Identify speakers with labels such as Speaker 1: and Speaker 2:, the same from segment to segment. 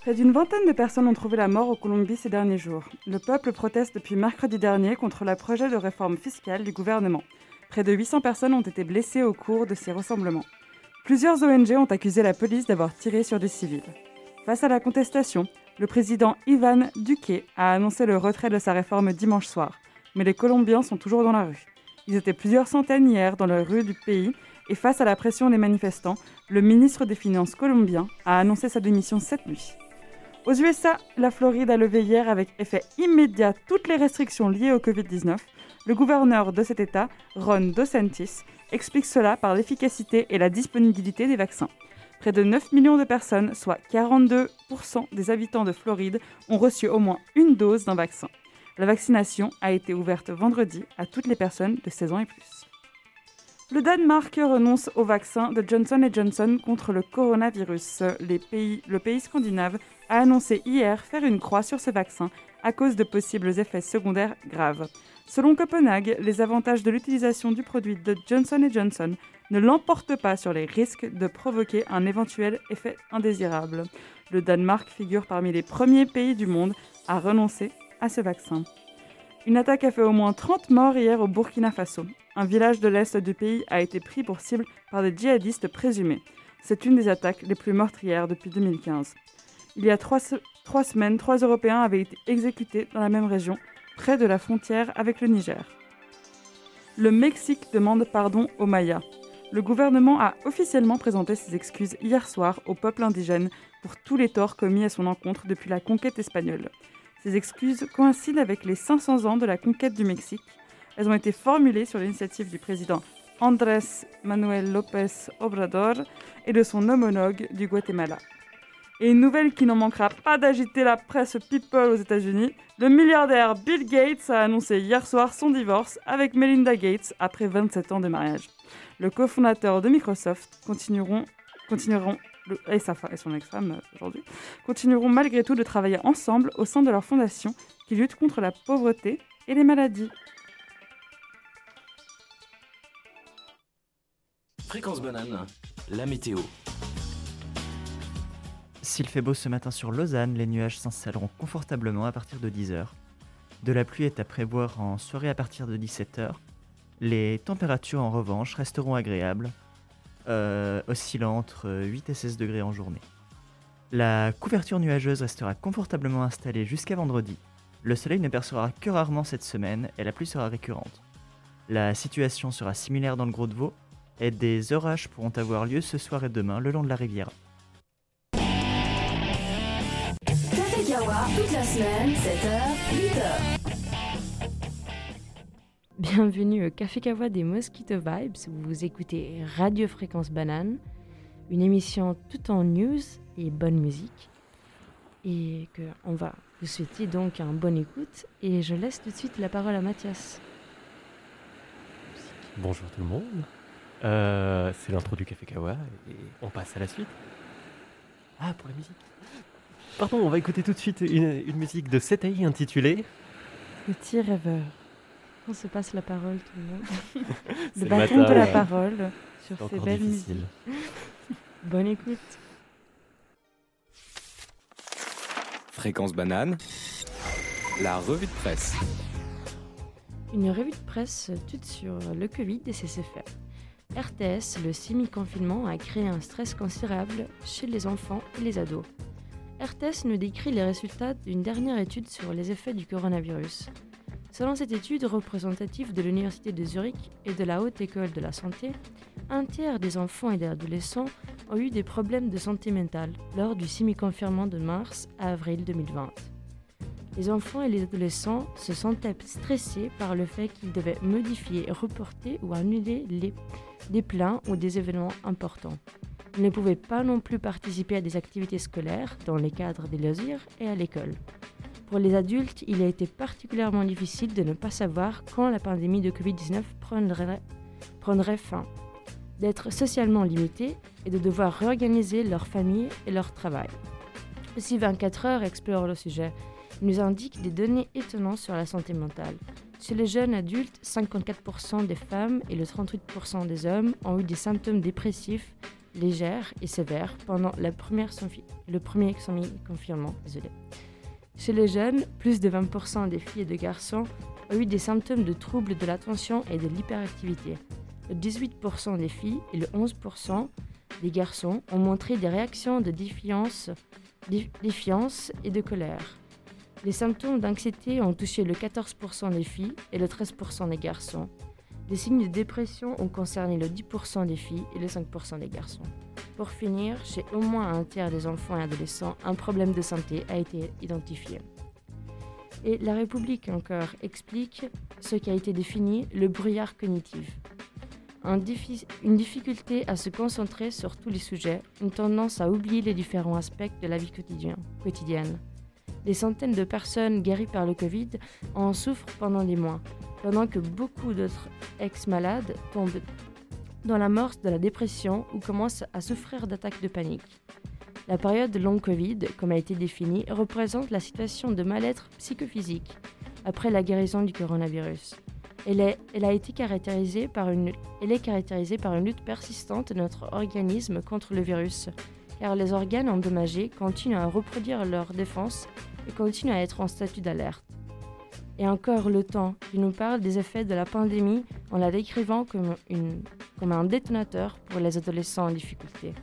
Speaker 1: Près d'une vingtaine de personnes ont trouvé la mort au Colombie ces derniers jours. Le peuple proteste depuis mercredi dernier contre le projet de réforme fiscale du gouvernement. Près de 800 personnes ont été blessées au cours de ces rassemblements. Plusieurs ONG ont accusé la police d'avoir tiré sur des civils. Face à la contestation, le président Ivan Duque a annoncé le retrait de sa réforme dimanche soir. Mais les Colombiens sont toujours dans la rue. Ils étaient plusieurs centaines hier dans les rues du pays et face à la pression des manifestants, le ministre des Finances colombien a annoncé sa démission cette nuit. Aux USA, la Floride a levé hier avec effet immédiat toutes les restrictions liées au Covid-19. Le gouverneur de cet État, Ron DeSantis, explique cela par l'efficacité et la disponibilité des vaccins. Près de 9 millions de personnes, soit 42% des habitants de Floride, ont reçu au moins une dose d'un vaccin. La vaccination a été ouverte vendredi à toutes les personnes de 16 ans et plus. Le Danemark renonce au vaccin de Johnson Johnson contre le coronavirus. Le pays scandinave a annoncé hier faire une croix sur ce vaccin à cause de possibles effets secondaires graves. Selon Copenhague, les avantages de l'utilisation du produit de Johnson Johnson ne l'emportent pas sur les risques de provoquer un éventuel effet indésirable. Le Danemark figure parmi les premiers pays du monde à renoncer à ce vaccin. Une attaque a fait au moins 30 morts hier au Burkina Faso. Un village de l'est du pays a été pris pour cible par des djihadistes présumés. C'est une des attaques les plus meurtrières depuis 2015. Il y a trois, semaines, trois Européens avaient été exécutés dans la même région, près de la frontière avec le Niger. Le Mexique demande pardon aux Mayas. Le gouvernement a officiellement présenté ses excuses hier soir au peuple indigène pour tous les torts commis à son encontre depuis la conquête espagnole. Ces excuses coïncident avec les 500 ans de la conquête du Mexique elles ont été formulées sur l'initiative du président Andrés Manuel López Obrador et de son homologue du Guatemala. Et une nouvelle qui n'en manquera pas d'agiter la presse people aux États-Unis, le milliardaire Bill Gates a annoncé hier soir son divorce avec Melinda Gates après 27 ans de mariage. Le cofondateur de Microsoft continueront, continueront et, sa, et son ex-femme euh, aujourd'hui, continueront malgré tout de travailler ensemble au sein de leur fondation qui lutte contre la pauvreté et les maladies.
Speaker 2: Fréquence banane, la météo.
Speaker 3: S'il fait beau ce matin sur Lausanne, les nuages s'installeront confortablement à partir de 10h. De la pluie est à prévoir en soirée à partir de 17h. Les températures en revanche resteront agréables, euh, oscillant entre 8 et 16 degrés en journée. La couverture nuageuse restera confortablement installée jusqu'à vendredi. Le soleil ne percera que rarement cette semaine et la pluie sera récurrente. La situation sera similaire dans le Gros de Vaud, et des orages pourront avoir lieu ce soir et demain le long de la rivière.
Speaker 4: Café Kawa, toute la semaine, 7h, 8h.
Speaker 5: Bienvenue au Café Kawa des Mosquito Vibes, où vous écoutez Radio Fréquence Banane, une émission tout en news et bonne musique. Et que on va vous souhaiter donc un bon écoute. Et je laisse tout de suite la parole à Mathias.
Speaker 6: Bonjour tout le monde. Euh, c'est l'intro du Café Kawa et on passe à la suite. Ah, pour la musique. Pardon, on va écouter tout de suite une, une musique de Setaï intitulée
Speaker 5: Petit rêveur. On se passe la parole tout le monde.
Speaker 6: C'est
Speaker 5: le
Speaker 6: le
Speaker 5: bâton
Speaker 6: matin,
Speaker 5: de la
Speaker 6: ouais.
Speaker 5: parole sur ces belles
Speaker 6: difficile.
Speaker 5: musiques. Bonne écoute.
Speaker 7: Fréquence banane, la revue de presse.
Speaker 5: Une revue de presse toute sur le Covid et ses effets. RTS, le semi-confinement, a créé un stress considérable chez les enfants et les ados. RTS nous décrit les résultats d'une dernière étude sur les effets du coronavirus. Selon cette étude représentative de l'Université de Zurich et de la Haute École de la Santé, un tiers des enfants et des adolescents ont eu des problèmes de santé mentale lors du semi-confinement de mars à avril 2020. Les enfants et les adolescents se sentaient stressés par le fait qu'ils devaient modifier, reporter ou annuler les, des plans ou des événements importants. Ils ne pouvaient pas non plus participer à des activités scolaires dans les cadres des loisirs et à l'école. Pour les adultes, il a été particulièrement difficile de ne pas savoir quand la pandémie de Covid-19 prendrait, fin, d'être socialement limités et de devoir réorganiser leur famille et leur travail. Aussi 24 heures explore le sujet. Il nous indique des données étonnantes sur la santé mentale. Chez les jeunes adultes, 54% des femmes et le 38% des hommes ont eu des symptômes dépressifs légers et sévères pendant le premier semi-confinement. Désolé. Chez les jeunes, plus de 20% des filles et de garçons ont eu des symptômes de troubles de l'attention et de l'hyperactivité. Le 18% des filles et le 11% des garçons ont montré des réactions de défiance, dé- défiance et de colère. Les symptômes d'anxiété ont touché le 14% des filles et le 13% des garçons. Les signes de dépression ont concerné le 10% des filles et le 5% des garçons. Pour finir, chez au moins un tiers des enfants et adolescents, un problème de santé a été identifié. Et la République encore explique ce qui a été défini le brouillard cognitif. Une difficulté à se concentrer sur tous les sujets, une tendance à oublier les différents aspects de la vie quotidien- quotidienne. Des centaines de personnes guéries par le Covid en souffrent pendant des mois, pendant que beaucoup d'autres ex-malades tombent dans la morse de la dépression ou commencent à souffrir d'attaques de panique. La période de long Covid, comme a été définie, représente la situation de mal-être psychophysique après la guérison du coronavirus. Elle, est- caractérisée par une, elle est caractérisée par une lutte persistante de notre organisme contre le virus, car les organes endommagés continuent à reproduire leur défense et continuent à être en statut d'alerte. Et encore le temps qui nous parle des effets de la pandémie en la décrivant comme, un détonateur pour les adolescents en difficulté.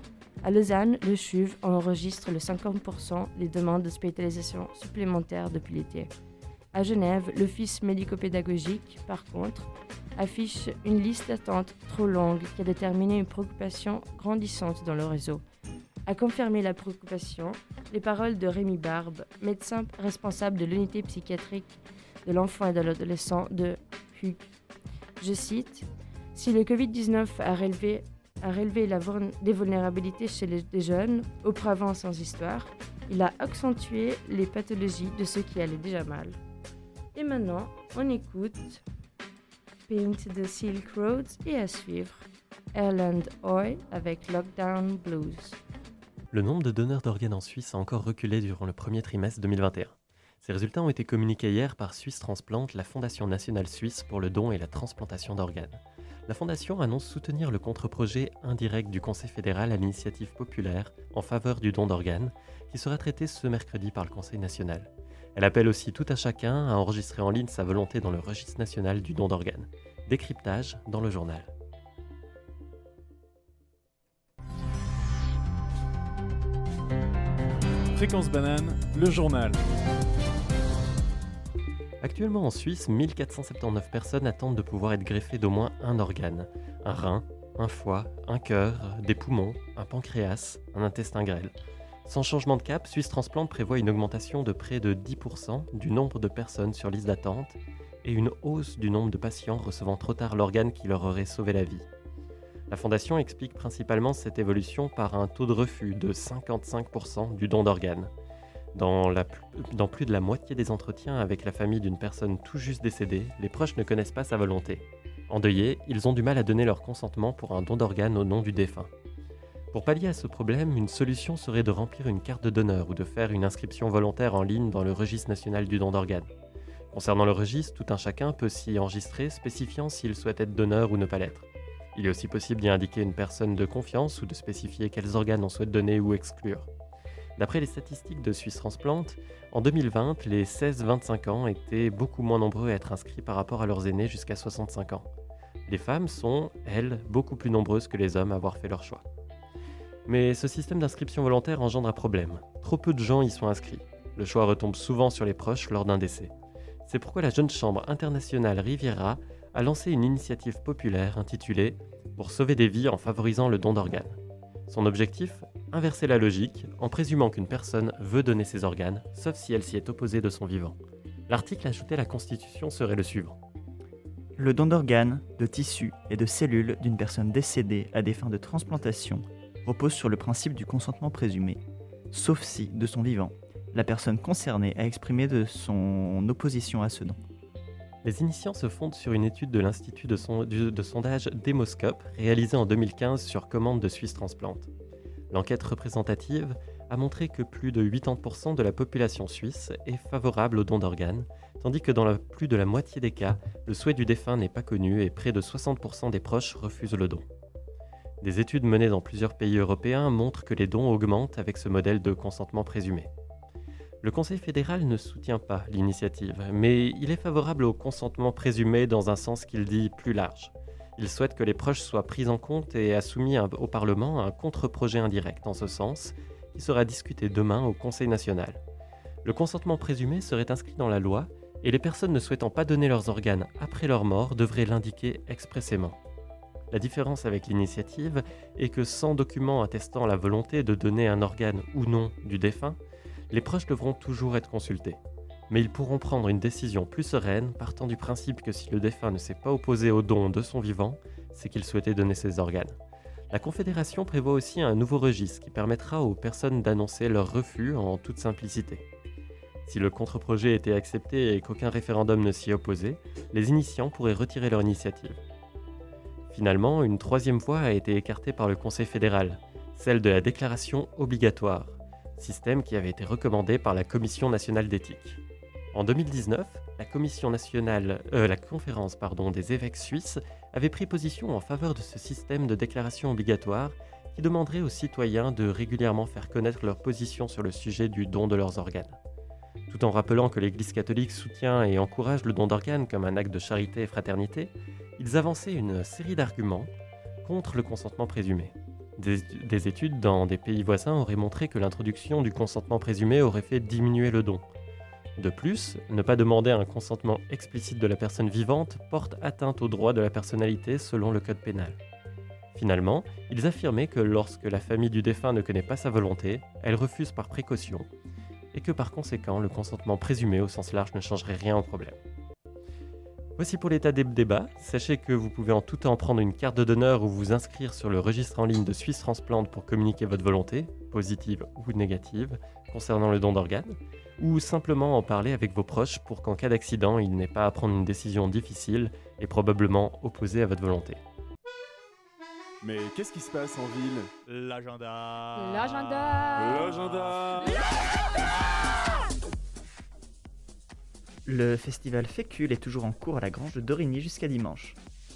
Speaker 5: À Lausanne, le CHUV enregistre le 50% des demandes d'hospitalisation supplémentaires depuis l'été. À Genève, l'Office médico-pédagogique, par contre, affiche une liste d'attente trop longue qui a déterminé une préoccupation grandissante dans le réseau. À confirmer la préoccupation, les paroles de Rémi Barbe, médecin responsable de l'unité psychiatrique de l'enfant et de l'adolescent de HUC. Je cite Si le Covid-19 a relevé, a relevé la des vulnérabilités chez les, les jeunes, auparavant sans histoire, il a accentué les pathologies de ceux qui allaient déjà mal. Et maintenant, on écoute Paint the Silk Roads et à suivre Erland Hoy avec Lockdown Blues.
Speaker 6: Le nombre de donneurs d'organes en Suisse a encore reculé durant le premier trimestre 2021. Ces résultats ont été communiqués hier par Suisse Transplant, la Fondation nationale suisse pour le don et la transplantation d'organes. La Fondation annonce soutenir le contre-projet indirect du Conseil fédéral à l'initiative populaire en faveur du don d'organes, qui sera traité ce mercredi par le Conseil national. Elle appelle aussi tout à chacun à enregistrer en ligne sa volonté dans le registre national du don d'organes. Décryptage dans le journal.
Speaker 8: Fréquence banane, le journal.
Speaker 6: Actuellement en Suisse, 1479 personnes attendent de pouvoir être greffées d'au moins un organe. Un rein, un foie, un cœur, des poumons, un pancréas, un intestin grêle. Sans changement de cap, Suisse Transplant prévoit une augmentation de près de 10% du nombre de personnes sur liste d'attente et une hausse du nombre de patients recevant trop tard l'organe qui leur aurait sauvé la vie. La Fondation explique principalement cette évolution par un taux de refus de 55% du don d'organes. Dans, plus de la moitié des entretiens avec la famille d'une personne tout juste décédée, les proches ne connaissent pas sa volonté. Endeuillés, ils ont du mal à donner leur consentement pour un don d'organes au nom du défunt. Pour pallier à ce problème, une solution serait de remplir une carte de donneur ou de faire une inscription volontaire en ligne dans le registre national du don d'organes. Concernant le registre, tout un chacun peut s'y enregistrer spécifiant s'il souhaite être donneur ou ne pas l'être. Il est aussi possible d'y indiquer une personne de confiance ou de spécifier quels organes on souhaite donner ou exclure. D'après les statistiques de Suisse Transplant, en 2020, les 16-25 ans étaient beaucoup moins nombreux à être inscrits par rapport à leurs aînés jusqu'à 65 ans. Les femmes sont, elles, beaucoup plus nombreuses que les hommes à avoir fait leur choix. Mais ce système d'inscription volontaire engendre un problème. Trop peu de gens y sont inscrits. Le choix retombe souvent sur les proches lors d'un décès. C'est pourquoi la jeune chambre internationale Riviera a lancé une initiative populaire intitulée Pour sauver des vies en favorisant le don d'organes. Son objectif Inverser la logique en présumant qu'une personne veut donner ses organes, sauf si elle s'y est opposée de son vivant. L'article ajouté à la Constitution serait le suivant.
Speaker 3: Le don d'organes, de tissus et de cellules d'une personne décédée à des fins de transplantation repose sur le principe du consentement présumé, sauf si, de son vivant, la personne concernée a exprimé de son opposition à ce don.
Speaker 6: Les initiants se fondent sur une étude de l'Institut de, sondage Demoscope réalisée en 2015 sur commande de Suisse Transplant. L'enquête représentative a montré que plus de 80% de la population suisse est favorable au don d'organes, tandis que dans plus de la moitié des cas, le souhait du défunt n'est pas connu et près de 60% des proches refusent le don. Des études menées dans plusieurs pays européens montrent que les dons augmentent avec ce modèle de consentement présumé. Le Conseil fédéral ne soutient pas l'initiative, mais il est favorable au consentement présumé dans un sens qu'il dit plus large. Il souhaite que les proches soient pris en compte et a soumis au Parlement un contre-projet indirect en ce sens, qui sera discuté demain au Conseil national. Le consentement présumé serait inscrit dans la loi et les personnes ne souhaitant pas donner leurs organes après leur mort devraient l'indiquer expressément. La différence avec l'initiative est que sans document attestant la volonté de donner un organe ou non du défunt, les proches devront toujours être consultés mais ils pourront prendre une décision plus sereine partant du principe que si le défunt ne s'est pas opposé au don de son vivant, c'est qu'il souhaitait donner ses organes. La Confédération prévoit aussi un nouveau registre qui permettra aux personnes d'annoncer leur refus en toute simplicité. Si le contre-projet était accepté et qu'aucun référendum ne s'y opposait, les initiants pourraient retirer leur initiative. Finalement, une troisième voie a été écartée par le Conseil fédéral, celle de la déclaration obligatoire, système qui avait été recommandé par la Commission nationale d'éthique. En 2019, la, Commission nationale, euh, la conférence des évêques suisses avait pris position en faveur de ce système de déclaration obligatoire qui demanderait aux citoyens de régulièrement faire connaître leur position sur le sujet du don de leurs organes. Tout en rappelant que l'Église catholique soutient et encourage le don d'organes comme un acte de charité et fraternité, ils avançaient une série d'arguments contre le consentement présumé. Des, des, études dans des pays voisins auraient montré que l'introduction du consentement présumé aurait fait diminuer le don, de plus, ne pas demander un consentement explicite de la personne vivante porte atteinte aux droits de la personnalité selon le code pénal. Finalement, ils affirmaient que lorsque la famille du défunt ne connaît pas sa volonté, elle refuse par précaution, et que par conséquent, le consentement présumé au sens large ne changerait rien au problème. Voici pour l'état des débats. Sachez que vous pouvez en tout temps prendre une carte d'honneur ou vous inscrire sur le registre en ligne de Suisse Transplant pour communiquer votre volonté, positive ou négative, concernant le don d'organes ou simplement en parler avec vos proches pour qu'en cas d'accident, il n'ait pas à prendre une décision difficile et probablement opposée à votre volonté.
Speaker 8: Mais qu'est-ce qui se passe en ville?
Speaker 9: L'agenda.
Speaker 5: L'agenda.
Speaker 8: L'agenda
Speaker 3: Le festival Fécule est toujours en cours à la Grange de Dorigny jusqu'à dimanche.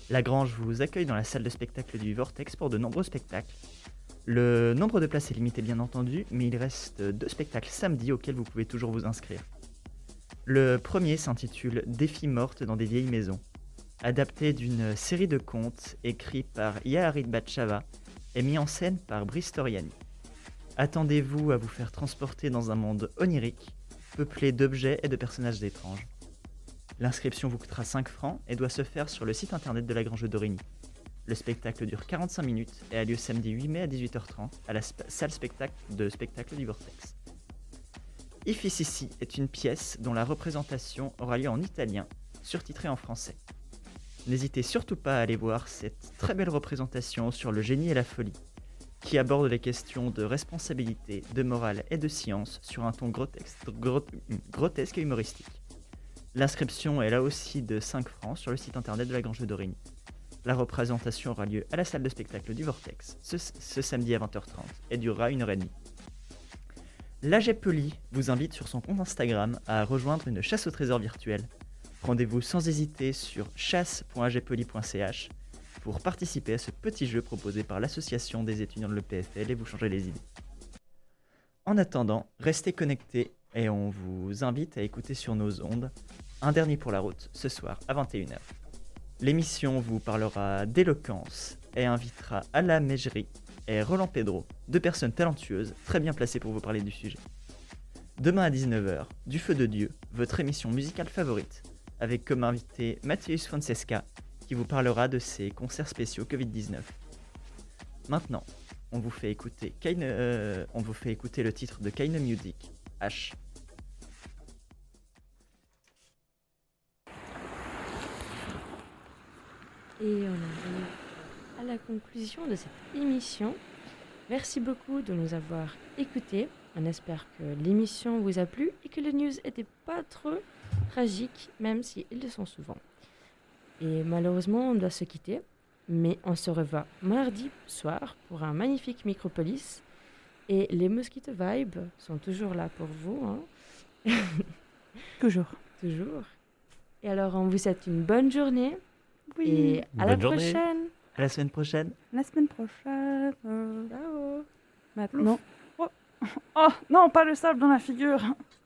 Speaker 3: La Grange vous accueille dans la salle de spectacle du Vortex pour de nombreux spectacles, le nombre de places est limité bien entendu, mais il reste deux spectacles samedi auxquels vous pouvez toujours vous inscrire. Le premier s'intitule Défis mortes dans des vieilles maisons. Adapté d'une série de contes écrits par Yaharit Batchava et mis en scène par Brice Toriani. Attendez-vous à vous faire transporter dans un monde onirique, peuplé d'objets et de personnages étranges. L'inscription vous coûtera 5 francs et doit se faire sur le site internet de la Grange d'Origny. Le spectacle dure 45 minutes et a lieu samedi 8 mai à 18h30 à la salle spectacle de spectacle du Vortex. Ici est une pièce dont la représentation aura lieu en italien, surtitrée en français. N'hésitez surtout pas à aller voir cette très belle représentation sur le génie et la folie, qui aborde les questions de responsabilité, de morale et de science sur un ton grotesque, et humoristique. L'inscription est là aussi de 5 francs sur le site internet de la Grange de Dorigny. La représentation aura lieu à la salle de spectacle du Vortex ce, samedi à 20h30 et durera une heure et demie. L'AG Poli vous invite sur son compte Instagram à rejoindre une chasse au trésor virtuelle. Rendez-vous sans hésiter sur chasse.agpoli.ch pour participer à ce petit jeu proposé par l'association des étudiants de l'EPFL et vous changer les idées. En attendant, restez connectés et on vous invite à écouter sur nos ondes un dernier pour la route ce soir à 21h. L'émission vous parlera d'éloquence et invitera Ala Mejri et Roland Pedro, deux personnes talentueuses très bien placées pour vous parler du sujet. Demain à 19h, Du Feu de Dieu, votre émission musicale favorite, avec comme invité Mathieu Francesca, qui vous parlera de ses concerts spéciaux Covid-19. Maintenant, on vous fait écouter, euh, on vous fait écouter le titre de Kaine Music, H.
Speaker 5: Et on arrive à la conclusion de cette émission. Merci beaucoup de nous avoir écoutés. On espère que l'émission vous a plu et que les news n'étaient pas trop tragiques, même si le sont souvent. Et malheureusement, on doit se quitter, mais on se revoit mardi soir pour un magnifique Micropolis. Et les Mosquito Vibes sont toujours là pour vous, hein,
Speaker 1: Toujours.
Speaker 5: toujours. Et alors, on vous souhaite une bonne journée
Speaker 1: Oui.
Speaker 5: et à la
Speaker 6: journée.
Speaker 5: prochaine.
Speaker 3: À la semaine prochaine.
Speaker 1: La semaine prochaine.
Speaker 5: Ciao.
Speaker 1: Maintenant. Oh. oh non, pas le sable dans la figure.